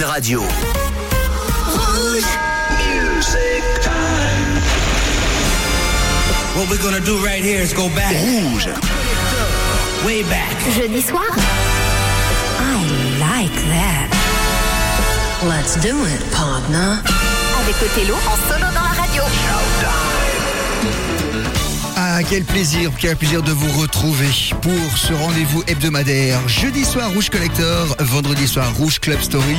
Une radio. What we're gonna do right here is go back. Rouge. Way back. Jeudi soir? I like that. Let's do it, partner. Avec Othello en solo dans la radio. Ah, quel plaisir, quel plaisir de vous retrouver pour ce rendez-vous hebdomadaire. Jeudi soir, Rouge Collector, vendredi soir, Rouge Club Story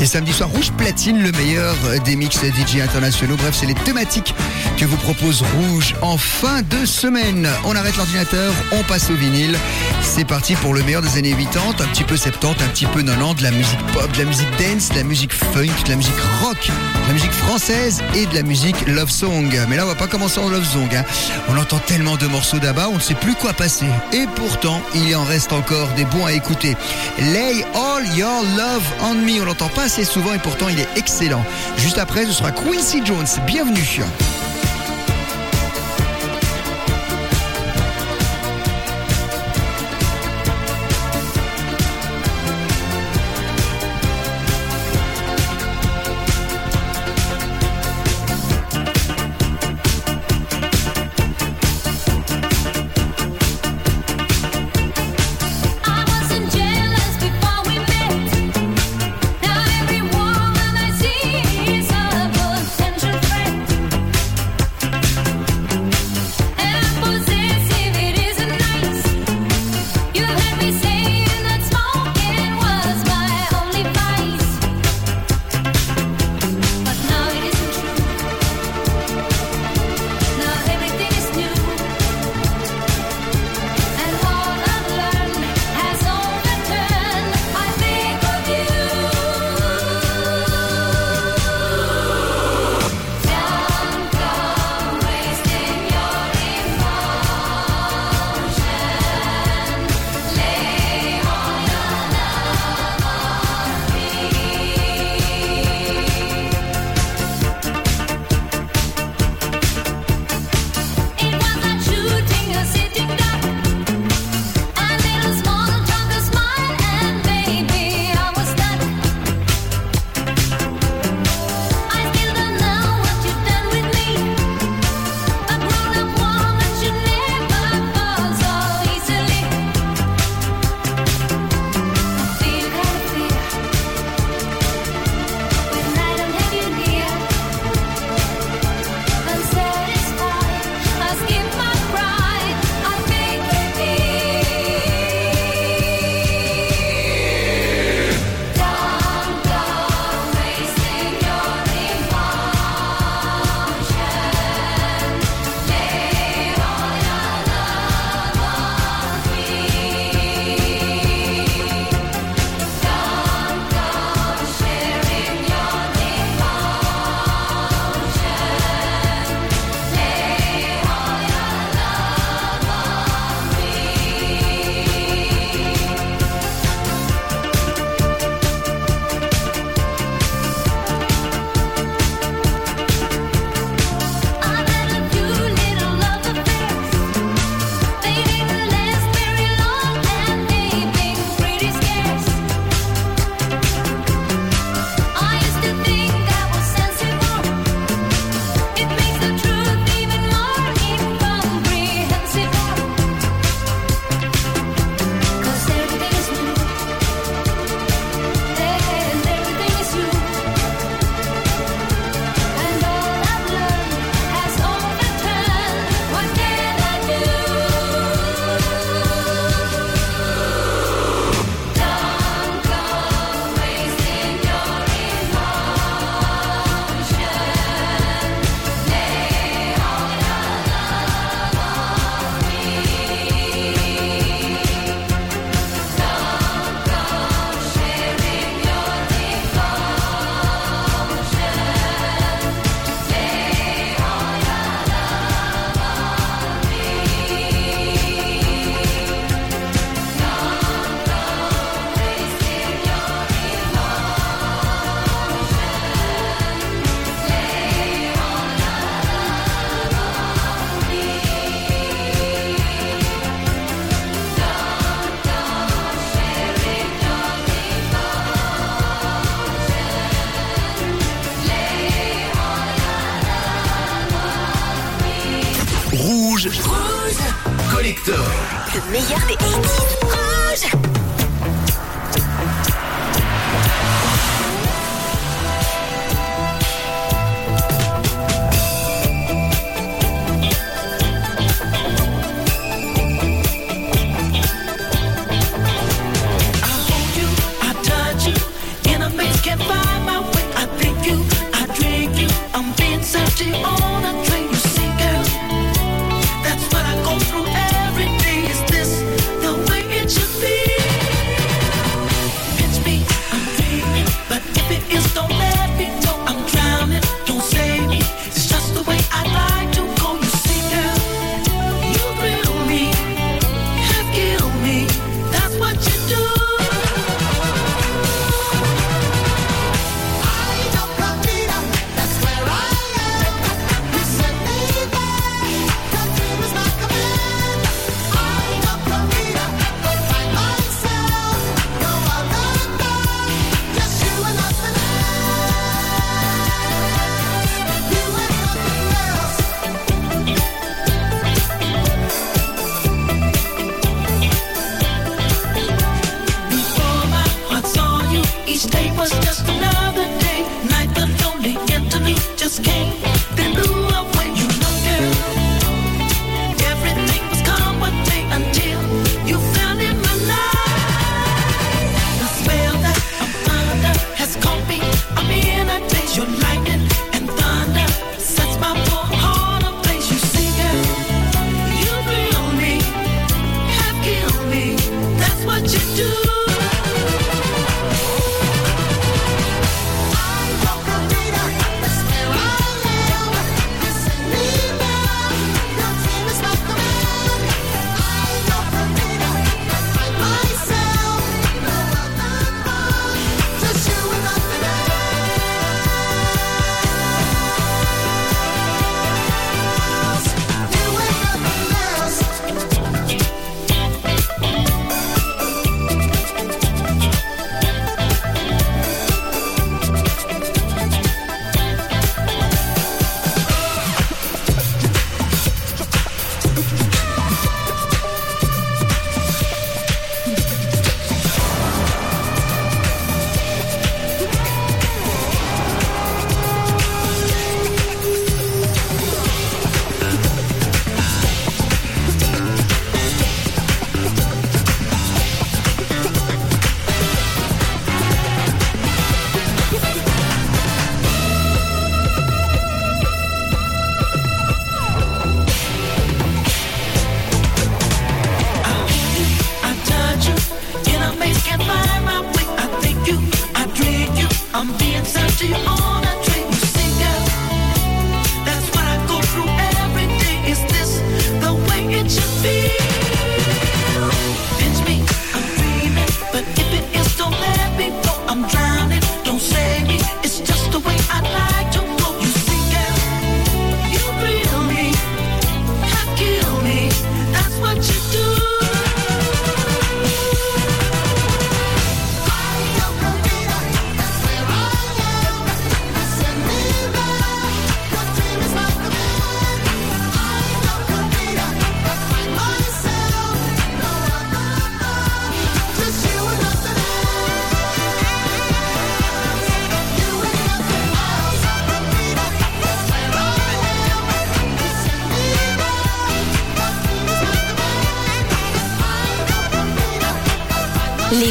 et samedi soir, Rouge Platine, le meilleur des mix DJ internationaux. Bref, c'est les thématiques que vous propose Rouge en fin de semaine. On arrête l'ordinateur, on passe au vinyle. C'est parti pour le meilleur des années 80, un petit peu 70, un petit peu 90, de la musique pop, de la musique dance, de la musique funk, de la musique rock, de la musique française et de la musique love song. Mais là, on va pas commencer en love song. hein. On entend tellement de morceaux d'Abba, on ne sait plus quoi passer. Et pourtant, il en reste encore des bons à écouter. Lay All Your Love on Me, on l'entend pas assez souvent et pourtant il est excellent. Juste après, ce sera Quincy Jones. Bienvenue. watching all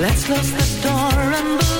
Let's close the door and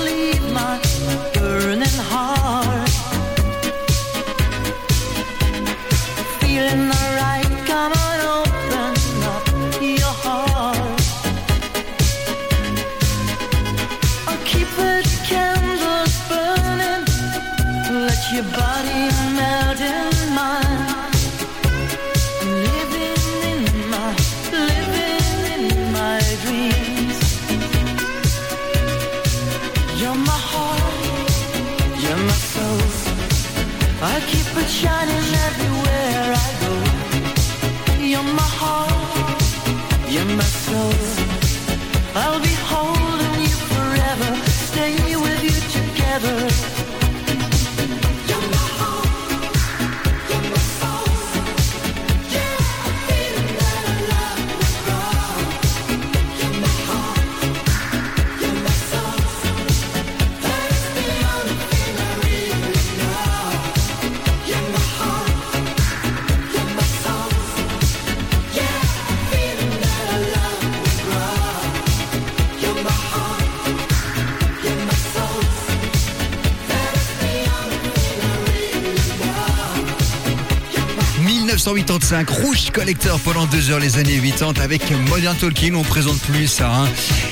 1985, Rouge Collector pendant deux heures les années 80 avec Modern Talking, on présente plus ça. hein.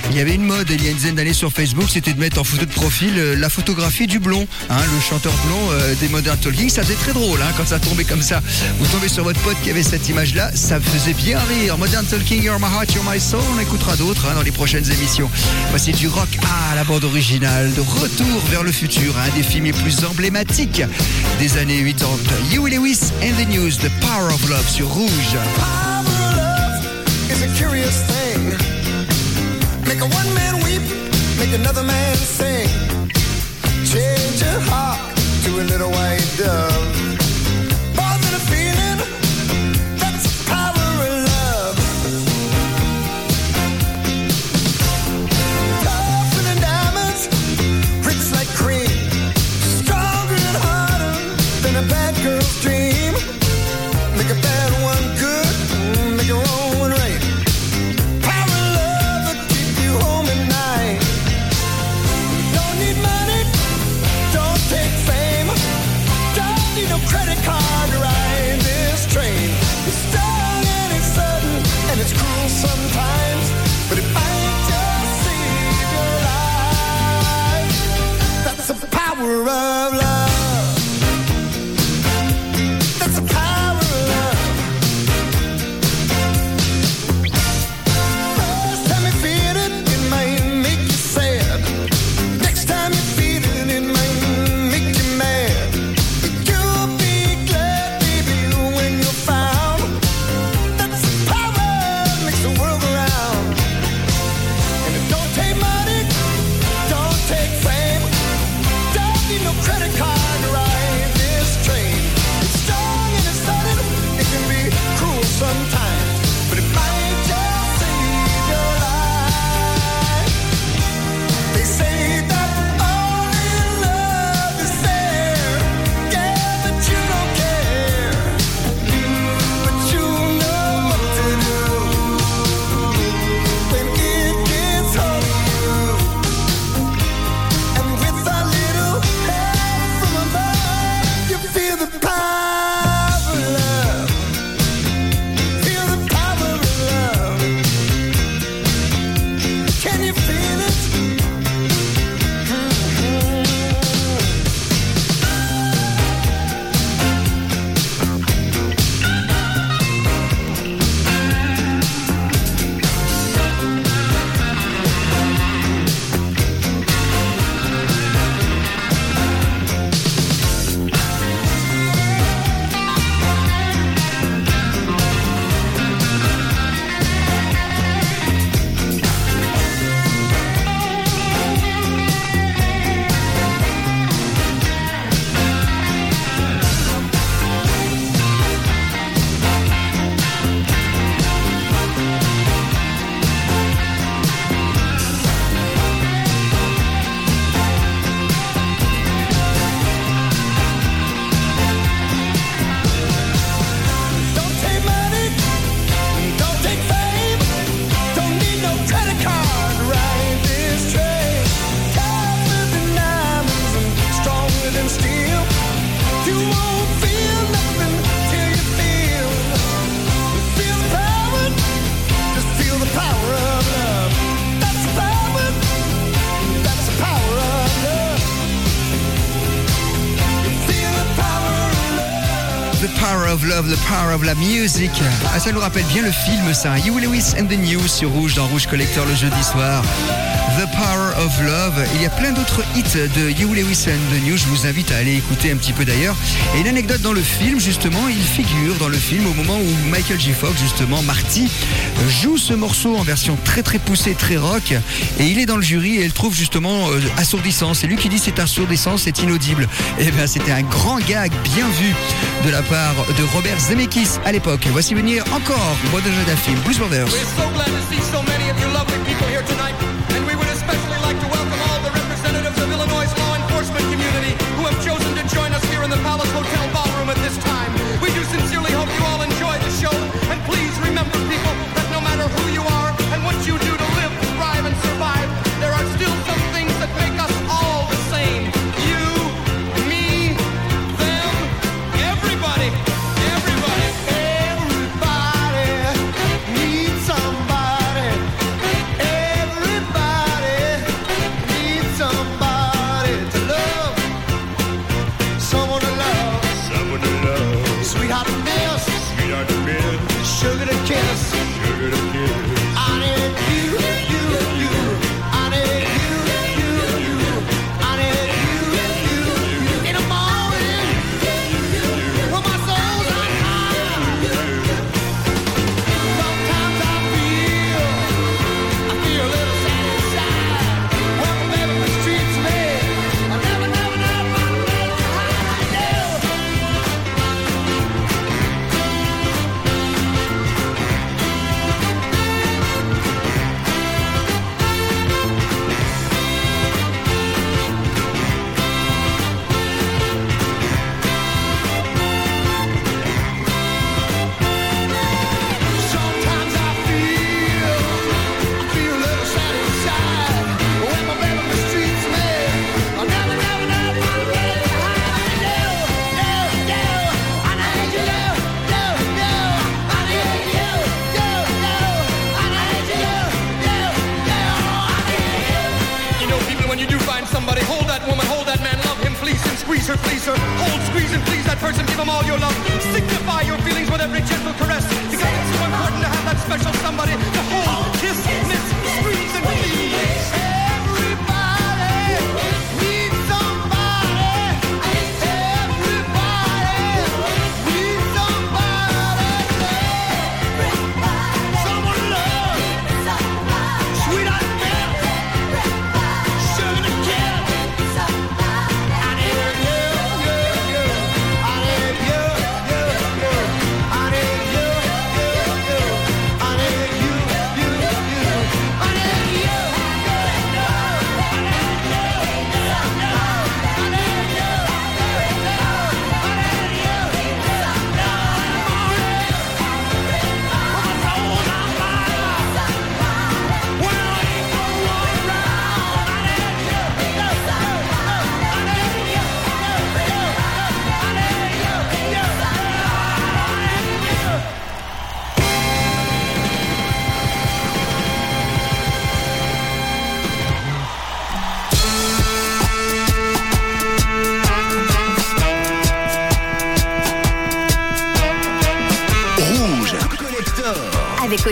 Il y avait une mode il y a une dizaine d'années sur Facebook, c'était de mettre en photo de profil euh, la photographie du blond, hein, le chanteur blond euh, des Modern Talking. Ça faisait très drôle hein, quand ça tombait comme ça. Vous tombez sur votre pote qui avait cette image-là, ça faisait bien rire. Modern Talking, You're My Heart, You're My Soul, on écoutera d'autres dans les prochaines émissions. Voici du rock la bande originale, de retour vers le futur, un des films les plus emblématiques des années 80. Huey Lewis and the News, The Power of Love sur Rouge. Change to a little white dove. Ah, ça nous rappelle bien le film, ça. You Lewis and the News sur Rouge dans Rouge Collector le jeudi soir. The Power of Love. Il y a plein d'autres hits de Hugh Lewis and the News. Je vous invite à aller écouter un petit peu d'ailleurs. Et une anecdote dans le film, justement, il figure dans le film au moment où Michael J. Fox, justement, Marty, joue ce morceau en version très très poussée, très rock. Et il est dans le jury et il trouve justement euh, assourdissant. C'est lui qui dit c'est assourdissant, c'est inaudible. Et bien c'était un grand gag bien vu de la part de Robert Zemeckis à l'époque. Voici venir encore Brothers Jeu Blues Brothers. We're so glad to see so many of you lovely people here tonight.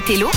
Tello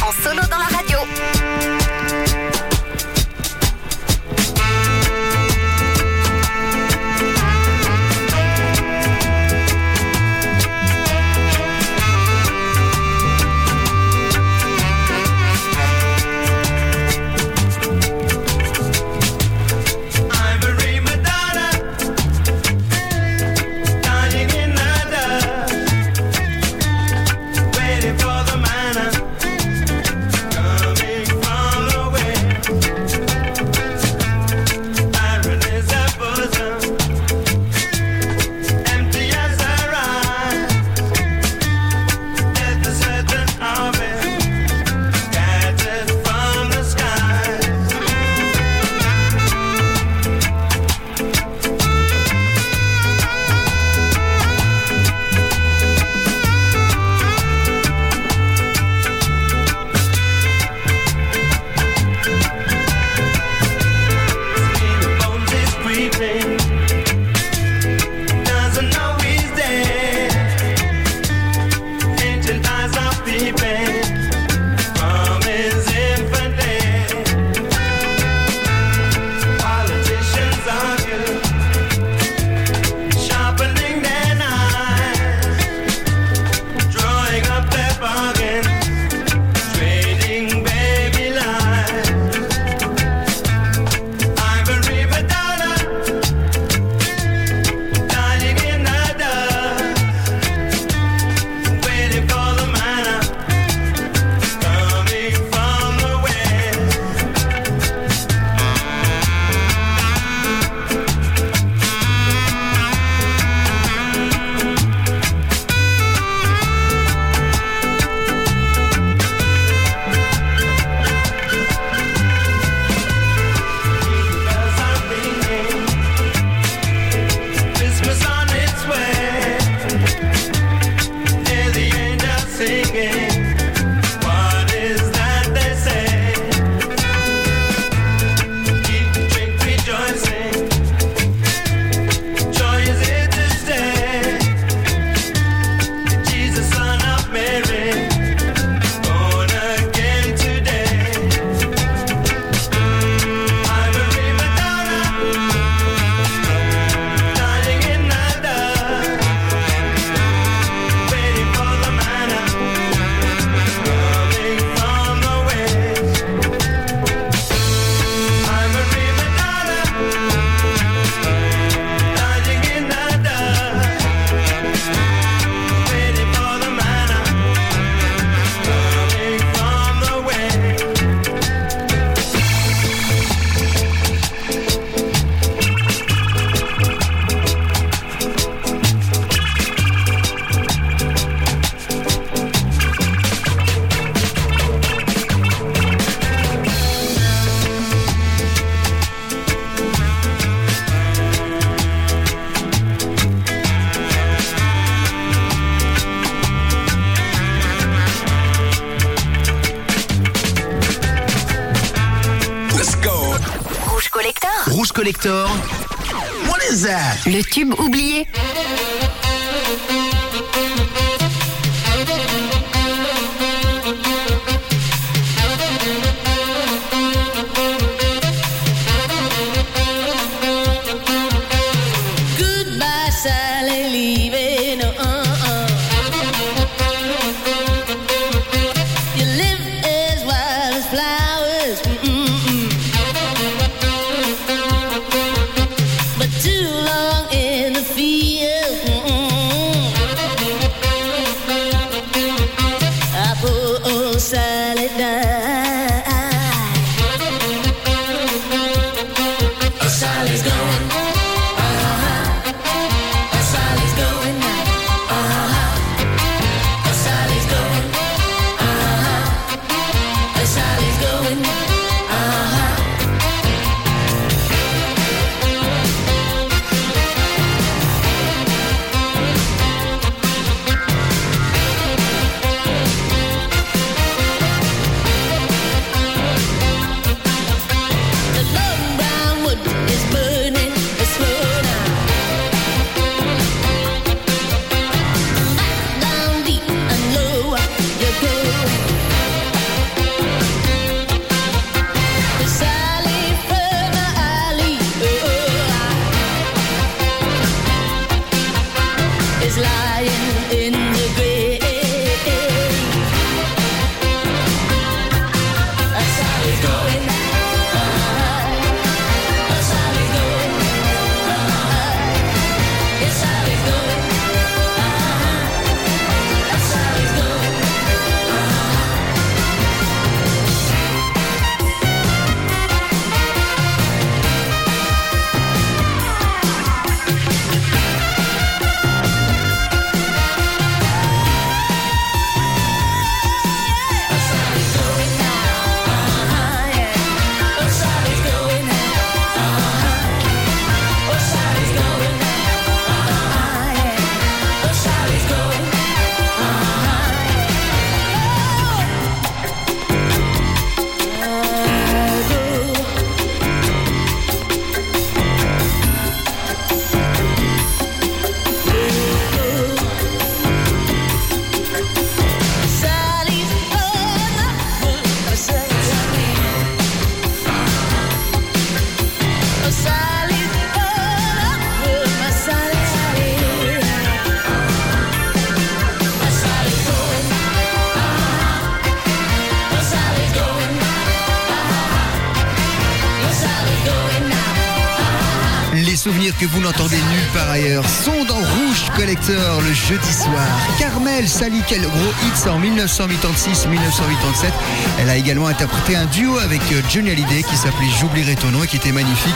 jeudi soir. Carmel Sali, quel gros hits en 1986-1987. Elle a également interprété un duo avec euh, Johnny Hallyday qui s'appelait J'oublierai ton nom et qui était magnifique.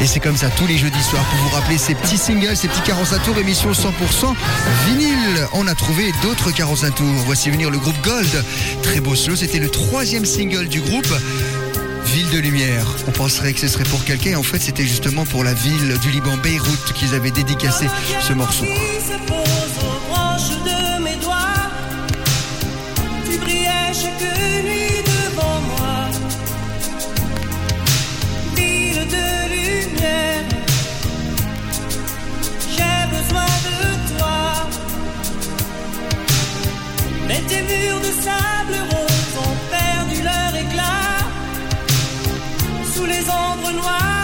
Et c'est comme ça tous les jeudis soirs pour vous rappeler ces petits singles, ces petits 45 tours, émission 100% vinyle. On a trouvé d'autres 45 tours. Voici venir le groupe Gold. Très beau slow, c'était le troisième single du groupe. Ville de Lumière. On penserait que ce serait pour quelqu'un, en fait c'était justement pour la ville du Liban, Beyrouth, qu'ils avaient dédicacé ce morceau. Tous les ombres noires.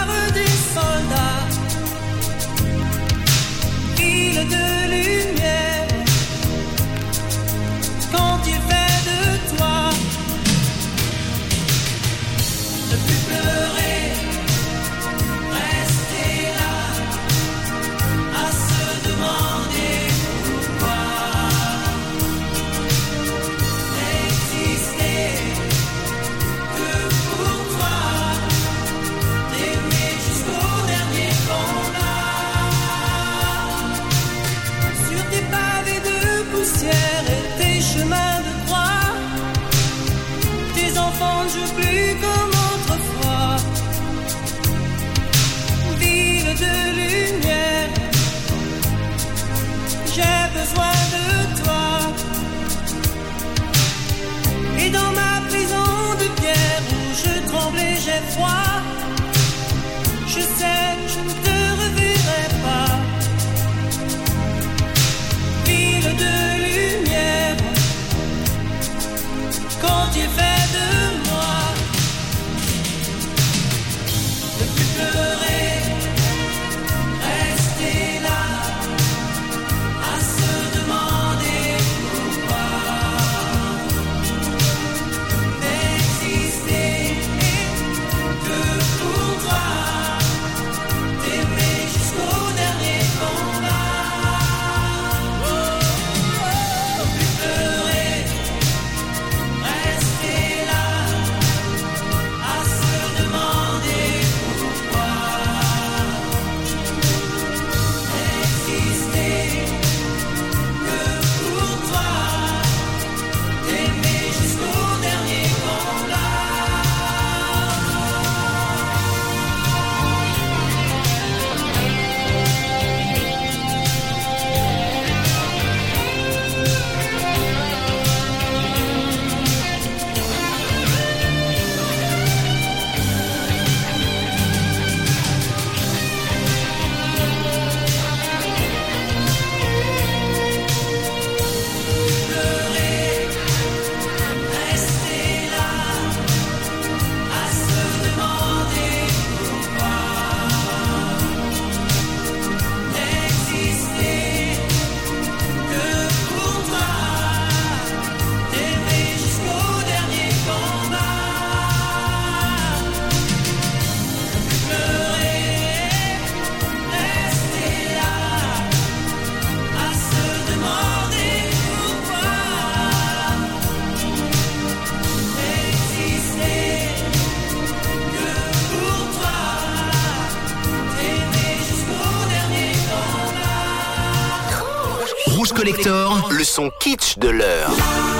Le son kitsch de l'heure.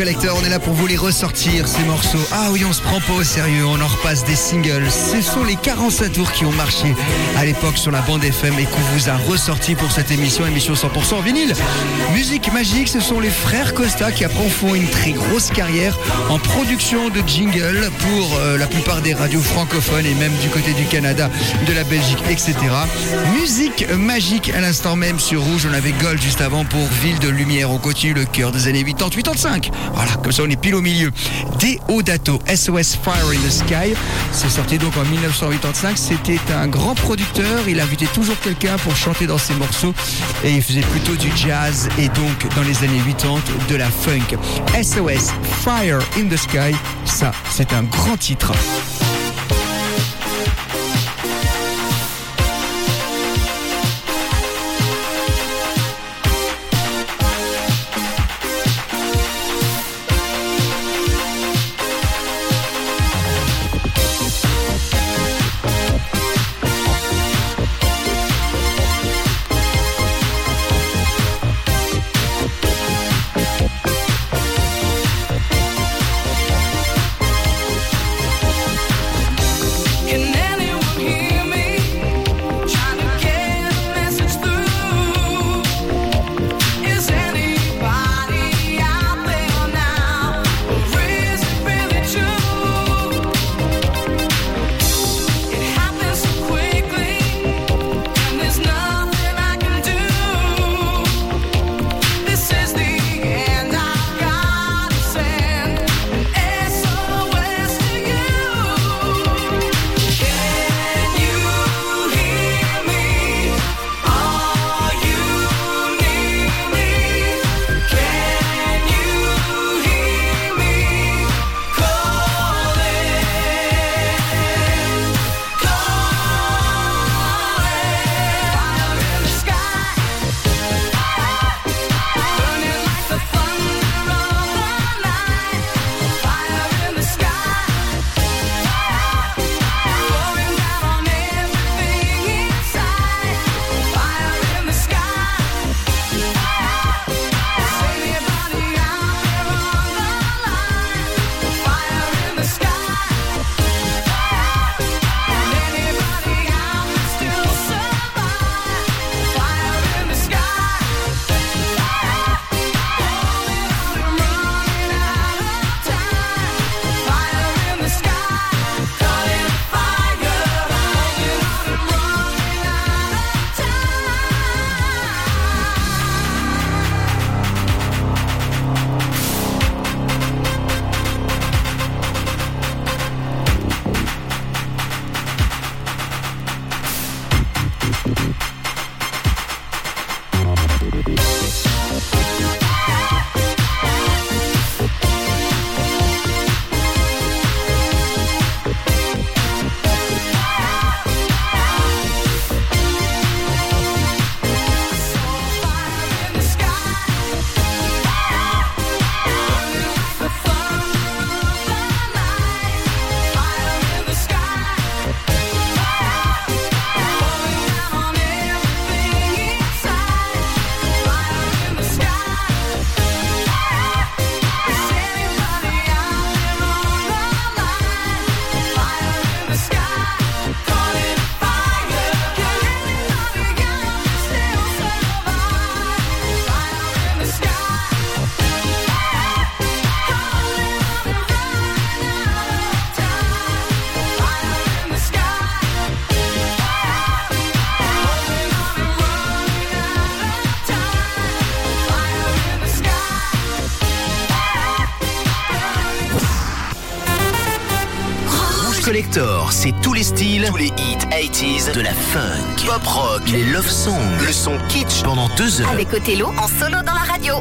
Collector, on est là pour vous les ressortir, ces morceaux. Ah oui, on se prend pas au sérieux, on en repasse des singles. Ce sont les 45 tours qui ont marché à l'époque sur la bande FM et qu'on vous a ressorti pour cette émission, émission 100% vinyle. Musique magique, ce sont les frères Costa qui après font une très grosse carrière en production de jingle pour euh, la plupart des radios francophones et même du côté du Canada, de la Belgique, etc. Musique magique à l'instant même sur Rouge, on avait Gold juste avant pour Ville de Lumière. On continue le cœur des années 80-85. Voilà, comme ça on est pile au milieu. Deodato, SOS Fire in the Sky. C'est sorti donc en 1985. C'était un grand producteur. Il invitait toujours quelqu'un pour chanter dans ses morceaux. Et il faisait plutôt du jazz et donc dans les années 80 de la funk. SOS Fire in the Sky. Ça, c'est un grand titre. De la funk, pop rock, les love songs, le son kitsch pendant deux heures. Avec Othello en solo dans la radio.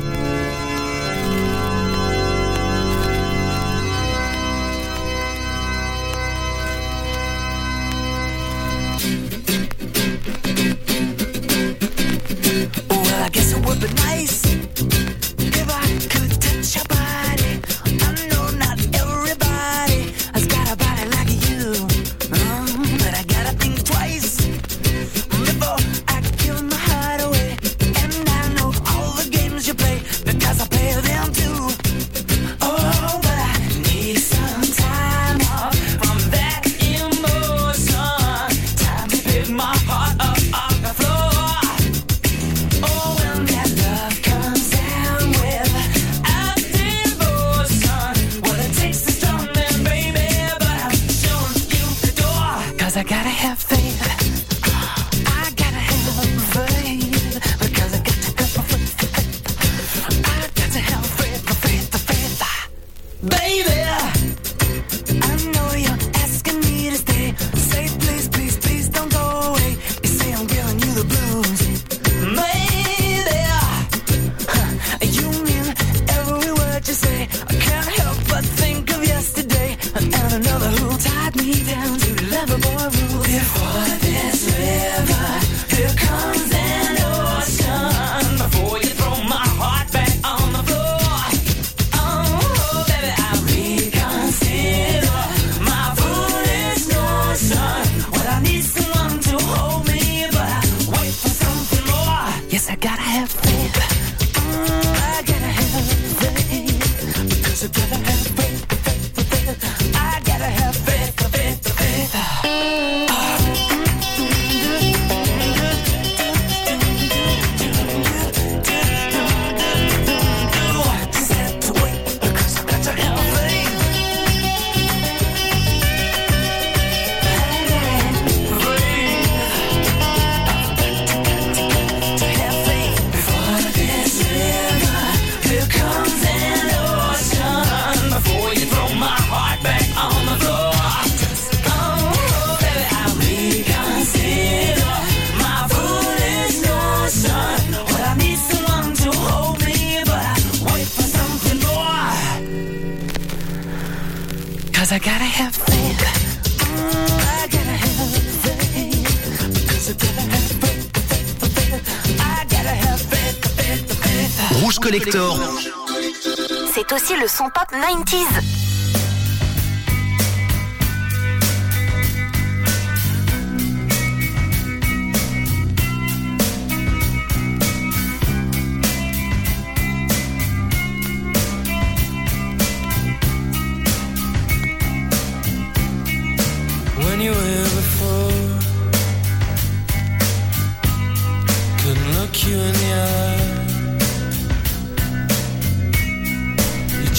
Rouge Collector. C'est aussi le son pop 90s. you and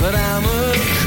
but I'm a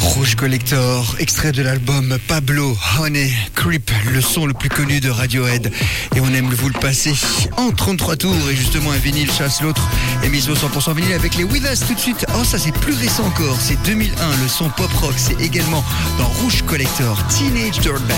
Rouge Collector, extrait de l'album Pablo Honey Creep, le son le plus connu de Radiohead. Et on aime vous le passer en 33 tours. Et justement, un vinyle chasse l'autre. et mise au 100% vinyle avec les With tout de suite. Oh, ça c'est plus récent encore. C'est 2001, le son pop rock. C'est également dans Rouge Collector, Teenage Dirtbag.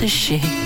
the shit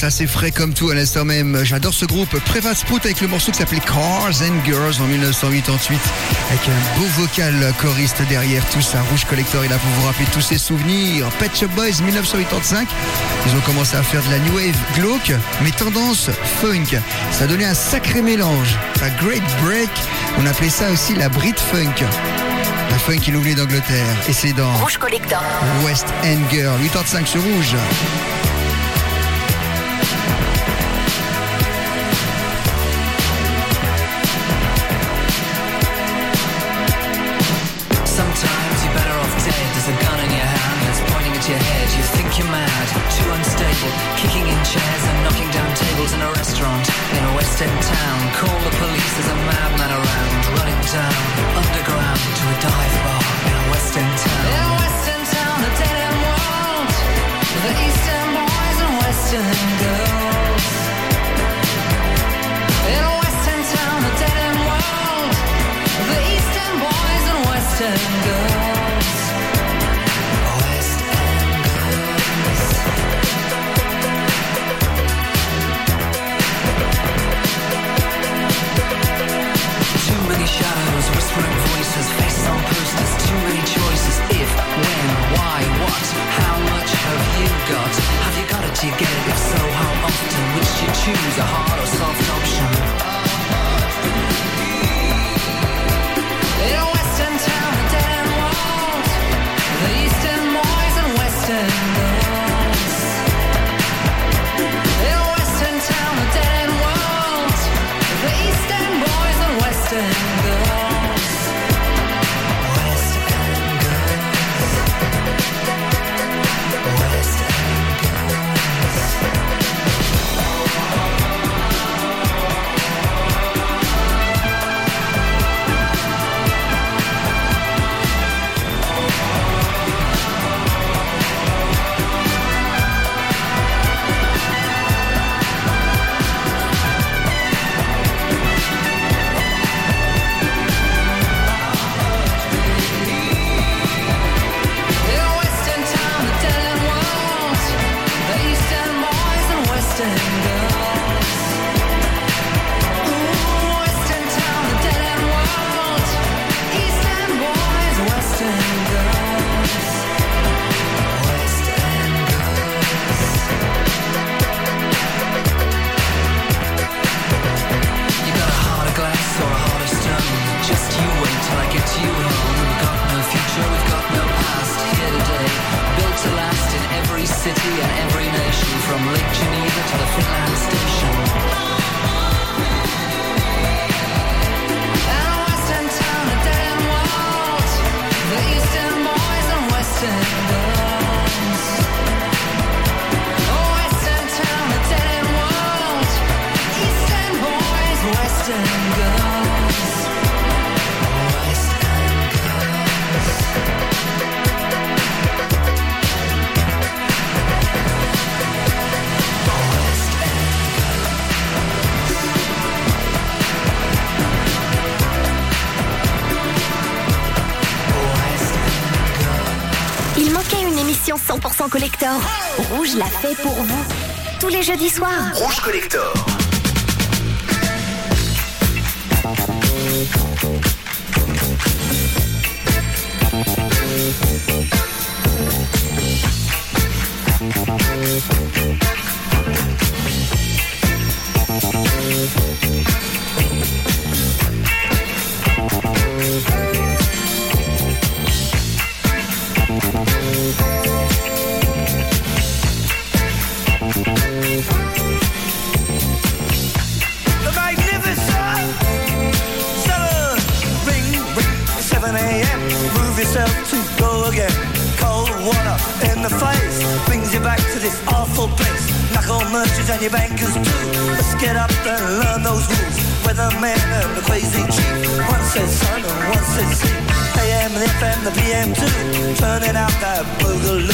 ça c'est frais comme tout à l'instant même. J'adore ce groupe Preva Sprout avec le morceau qui s'appelait Cars and Girls en 1988 avec un beau vocal choriste derrière tout ça. Rouge Collector est là pour vous rappeler tous ses souvenirs. Pet Boys 1985. Ils ont commencé à faire de la new wave glauque mais tendance funk. Ça donnait un sacré mélange. Un great break. On appelait ça aussi la Brit Funk. La funk inoubliée d'Angleterre. Et c'est dans Rouge Collector. West End Girl 85 sur Rouge. people kicking in chairs and knocking down tables in a restaurant in a West End town. Call the police, there's a madman around, running down Rouge l'a fait pour vous. Tous les jeudis soirs. Rouge Collector. Turning out that boogaloo.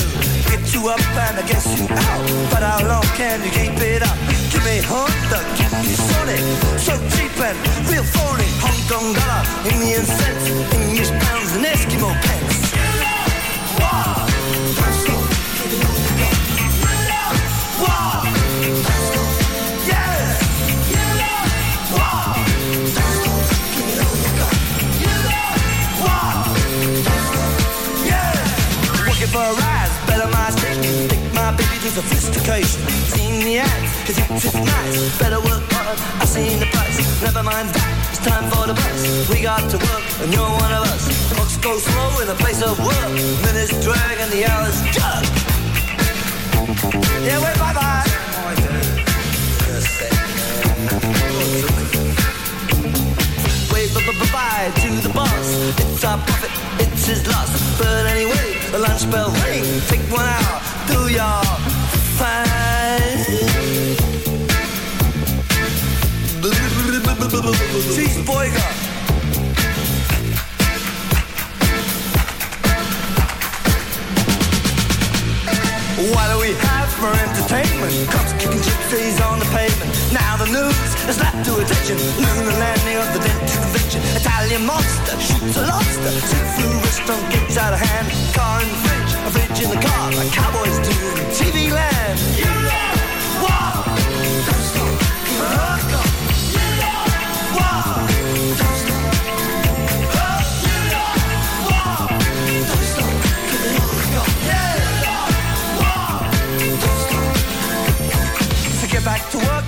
Get you up and I guess you out. But how long can you keep it up? Give me Honda, give me Sonic. So cheap and real phony. Hong Kong dollar, Indian cents, English pounds and Eskimo pence. Wow. Sophistication. Seen the ads, cause it is nice. Better work hard, I've seen the price. Never mind that, it's time for the bus. We got to work, and you're one of us. Clocks go slow in the place of work. Minutes drag and the hours jug. Yeah, wait, bye bye. Wave bye bye bye to the boss. It's our profit, it's his loss. But anyway, the lunch bell ring. Take one out, do your fine. What do we have for entertainment? Kicking on the pavement. Now the news is not to attention. Lunar landing of the. Italian monster shoots a lobster. Seafood restaurant gets out of hand. Car fridge, a fridge in the car, like cowboys do in TV land. You know what? Don't stop. You know what? Don't stop. You know what? Don't stop. Yeah. Don't stop. So get back to work